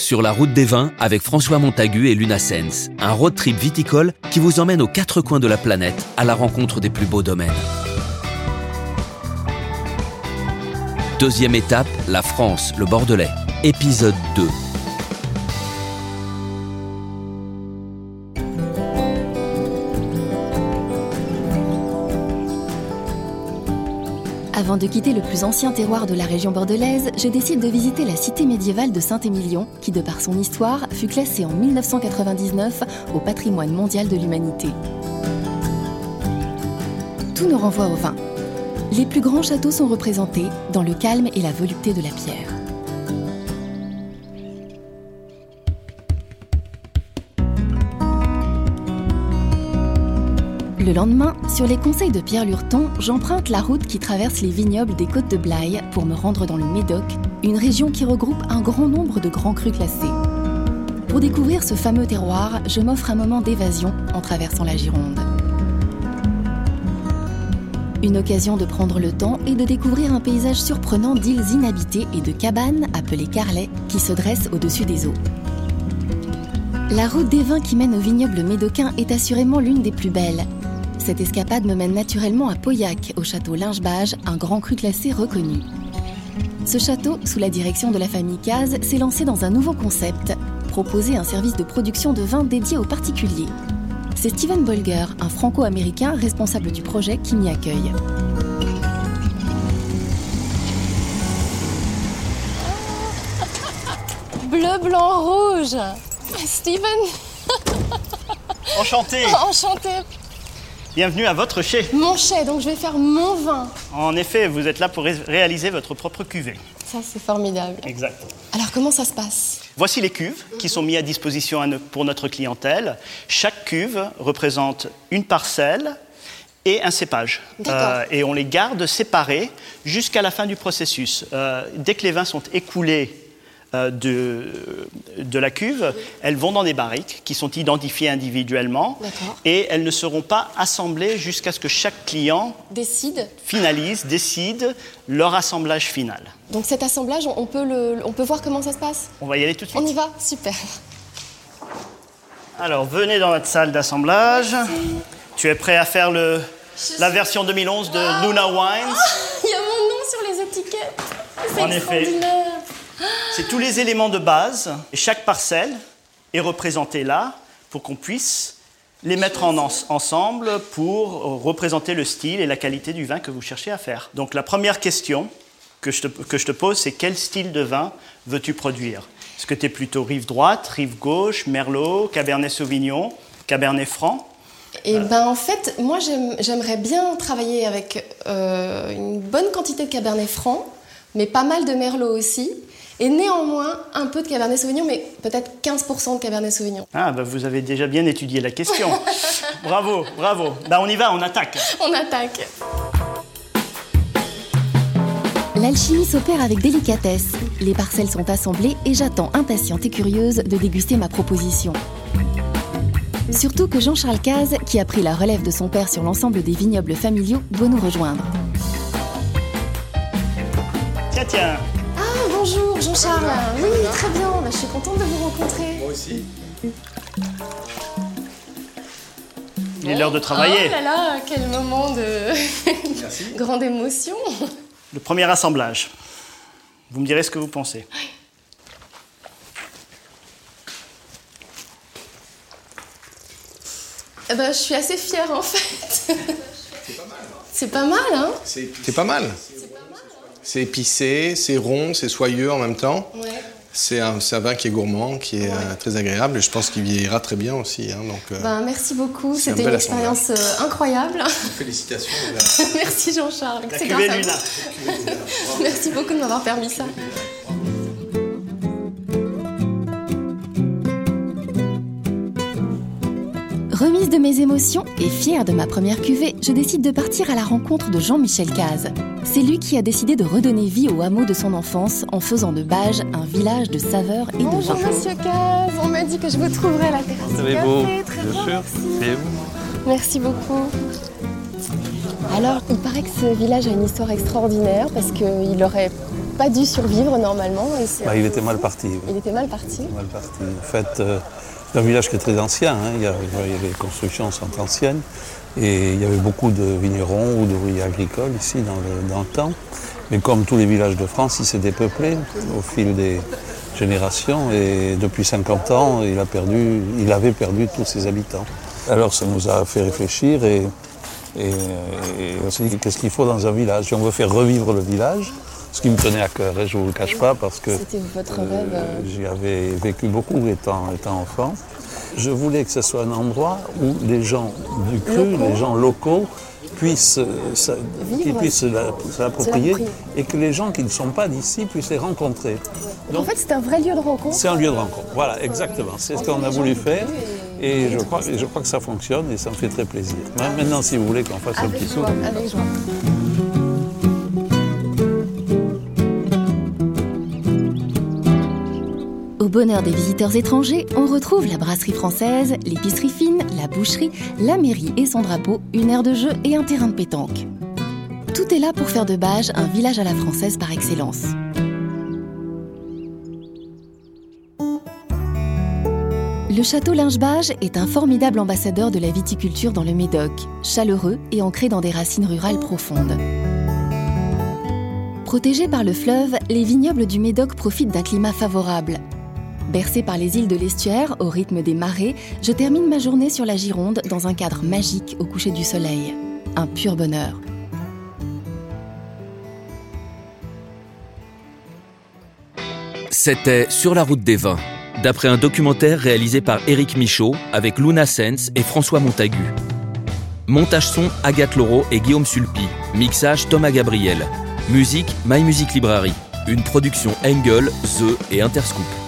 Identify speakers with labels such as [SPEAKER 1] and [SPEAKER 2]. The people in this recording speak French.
[SPEAKER 1] Sur la route des vins avec François Montagu et Luna Sens, un road trip viticole qui vous emmène aux quatre coins de la planète à la rencontre des plus beaux domaines. Deuxième étape, la France, le Bordelais. Épisode 2.
[SPEAKER 2] Avant de quitter le plus ancien terroir de la région bordelaise, je décide de visiter la cité médiévale de Saint-Émilion, qui de par son histoire fut classée en 1999 au patrimoine mondial de l'humanité. Tout nous renvoie au vin. Les plus grands châteaux sont représentés dans le calme et la volupté de la pierre. Le lendemain, sur les conseils de Pierre Lurton, j'emprunte la route qui traverse les vignobles des côtes de Blaye pour me rendre dans le Médoc, une région qui regroupe un grand nombre de grands crus classés. Pour découvrir ce fameux terroir, je m'offre un moment d'évasion en traversant la Gironde. Une occasion de prendre le temps et de découvrir un paysage surprenant d'îles inhabitées et de cabanes appelées carlets qui se dressent au-dessus des eaux. La route des vins qui mène au vignoble médocain est assurément l'une des plus belles. Cette escapade me mène naturellement à Pauillac, au château Lingebage, un grand cru classé reconnu. Ce château, sous la direction de la famille Caz, s'est lancé dans un nouveau concept, proposer un service de production de vin dédié aux particuliers. C'est Steven Bolger, un franco-américain responsable du projet, qui m'y accueille.
[SPEAKER 3] Bleu, blanc, rouge. Steven,
[SPEAKER 4] Enchanté
[SPEAKER 3] enchanté.
[SPEAKER 4] Bienvenue à votre chai.
[SPEAKER 3] Mon chai, donc je vais faire mon vin.
[SPEAKER 4] En effet, vous êtes là pour ré- réaliser votre propre cuvée.
[SPEAKER 3] Ça, c'est formidable.
[SPEAKER 4] Exact.
[SPEAKER 3] Alors, comment ça se passe?
[SPEAKER 4] Voici les cuves qui sont mises à disposition pour notre clientèle. Chaque cuve représente une parcelle et un cépage. Euh, et on les garde séparés jusqu'à la fin du processus. Euh, dès que les vins sont écoulés de, de la cuve, elles vont dans des barriques qui sont identifiées individuellement et elles ne seront pas assemblées jusqu'à ce que chaque client
[SPEAKER 3] Décide.
[SPEAKER 4] finalise, décide leur assemblage final.
[SPEAKER 3] Donc, cet assemblage, on peut, le, on peut voir comment ça se passe?
[SPEAKER 4] On va y aller tout de suite.
[SPEAKER 3] On y va? Super.
[SPEAKER 4] Alors, venez dans notre salle d'assemblage. Tu es prêt à faire le, la version 2011 de Luna Wines?
[SPEAKER 3] Il y a mon nom sur les étiquettes. C'est
[SPEAKER 4] En effet. C'est tous les éléments de base. Et chaque parcelle est représentée là pour qu'on puisse les mettre en ens- ensemble pour représenter le style et la qualité du vin que vous cherchez à faire. Donc la première question que je te, que je te pose, c'est quel style de vin veux-tu produire? Est-ce que tu es plutôt rive droite, rive gauche, merlot, cabernet sauvignon, cabernet franc?
[SPEAKER 3] Et ben en fait, moi j'aime- j'aimerais bien travailler avec euh, une bonne quantité de Cabernet Franc, mais pas mal de Merlot aussi. Et néanmoins, un peu de Cabernet Sauvignon, mais peut-être 15% de Cabernet Sauvignon.
[SPEAKER 4] Ah, bah vous avez déjà bien étudié la question. bravo, bravo. Bah on y va, on attaque.
[SPEAKER 3] On attaque.
[SPEAKER 2] L'alchimie s'opère avec délicatesse. Les parcelles sont assemblées et j'attends impatiente et curieuse de déguster ma proposition. Surtout que Jean-Charles Caz, qui a pris la relève de son père sur l'ensemble des vignobles familiaux, doit nous rejoindre.
[SPEAKER 4] Tiens, tiens.
[SPEAKER 3] Bonjour Jean-Charles. Oui, très bien. Bah, je suis contente de vous rencontrer.
[SPEAKER 5] Moi aussi.
[SPEAKER 4] Il est l'heure de travailler.
[SPEAKER 3] Oh là là, quel moment de
[SPEAKER 5] Merci.
[SPEAKER 3] grande émotion.
[SPEAKER 4] Le premier assemblage. Vous me direz ce que vous pensez.
[SPEAKER 3] Eh ben, je suis assez fière en fait.
[SPEAKER 5] C'est pas mal.
[SPEAKER 3] C'est pas mal, hein
[SPEAKER 5] C'est pas mal. C'est épicé, c'est rond, c'est soyeux en même temps.
[SPEAKER 3] Ouais.
[SPEAKER 5] C'est un, c'est un vin qui est gourmand, qui est euh, très agréable et je pense qu'il vieillira très bien aussi. hein, donc, euh,
[SPEAKER 3] Ben, merci beaucoup,
[SPEAKER 5] un
[SPEAKER 3] c'était une expérience euh, incroyable.
[SPEAKER 5] Félicitations.
[SPEAKER 3] merci Jean-Charles,
[SPEAKER 4] La
[SPEAKER 3] c'est
[SPEAKER 4] cuvée
[SPEAKER 3] grâce à
[SPEAKER 4] Luna.
[SPEAKER 3] vous. Merci beaucoup de m'avoir permis ça.
[SPEAKER 2] Remise de mes émotions et fière de ma première cuvée, je décide de partir à la rencontre de Jean-Michel Caz. C'est lui qui a décidé de redonner vie au hameau de son enfance en faisant de Bages un village de saveurs et de
[SPEAKER 3] Bonjour. Monsieur Caz, on m'a dit que je vous trouverais à la terrasse. café. Très
[SPEAKER 6] Bien vous.
[SPEAKER 3] Merci beaucoup. Alors, il paraît que ce village a une histoire extraordinaire parce qu'il aurait pas dû survivre normalement.
[SPEAKER 6] Bah, il était mal parti.
[SPEAKER 3] Il était mal parti.
[SPEAKER 6] Mal parti. En fait, euh, c'est un village qui est très ancien. Hein. Il y a, les constructions sont anciennes. Et il y avait beaucoup de vignerons ou d'ouvriers agricoles ici dans le, dans le, temps. Mais comme tous les villages de France, il s'est dépeuplé au fil des générations. Et depuis 50 ans, il, a perdu, il avait perdu tous ses habitants. Alors ça nous a fait réfléchir et, et, et on s'est dit qu'est-ce qu'il faut dans un village? Si on veut faire revivre le village, ce qui me tenait à cœur, et je ne vous le cache pas parce que
[SPEAKER 3] votre rêve.
[SPEAKER 6] Euh, j'y avais vécu beaucoup étant, étant enfant. Je voulais que ce soit un endroit où les gens du cru, les gens locaux, puissent, puissent l'approprier et que les gens qui ne sont pas d'ici puissent les rencontrer.
[SPEAKER 3] Donc, en fait, c'est un vrai lieu de rencontre.
[SPEAKER 6] C'est un lieu de rencontre, voilà, exactement. C'est ce qu'on a voulu faire et je crois, je crois que ça fonctionne et ça me fait très plaisir. Maintenant, si vous voulez qu'on fasse
[SPEAKER 3] avec
[SPEAKER 6] un petit
[SPEAKER 3] joie,
[SPEAKER 6] saut.
[SPEAKER 3] Avec joie.
[SPEAKER 2] Au bonheur des visiteurs étrangers, on retrouve la brasserie française, l'épicerie fine, la boucherie, la mairie et son drapeau, une aire de jeu et un terrain de pétanque. Tout est là pour faire de Bage un village à la française par excellence. Le château Lingebage est un formidable ambassadeur de la viticulture dans le Médoc, chaleureux et ancré dans des racines rurales profondes. Protégés par le fleuve, les vignobles du Médoc profitent d'un climat favorable. Bercé par les îles de l'estuaire, au rythme des marées, je termine ma journée sur la Gironde dans un cadre magique au coucher du soleil. Un pur bonheur.
[SPEAKER 1] C'était Sur la route des vins, d'après un documentaire réalisé par Éric Michaud avec Luna Sens et François Montagu. Montage son Agathe Laureau et Guillaume Sulpi. Mixage Thomas Gabriel. Musique My Music Library. Une production Engel, The et Interscoop.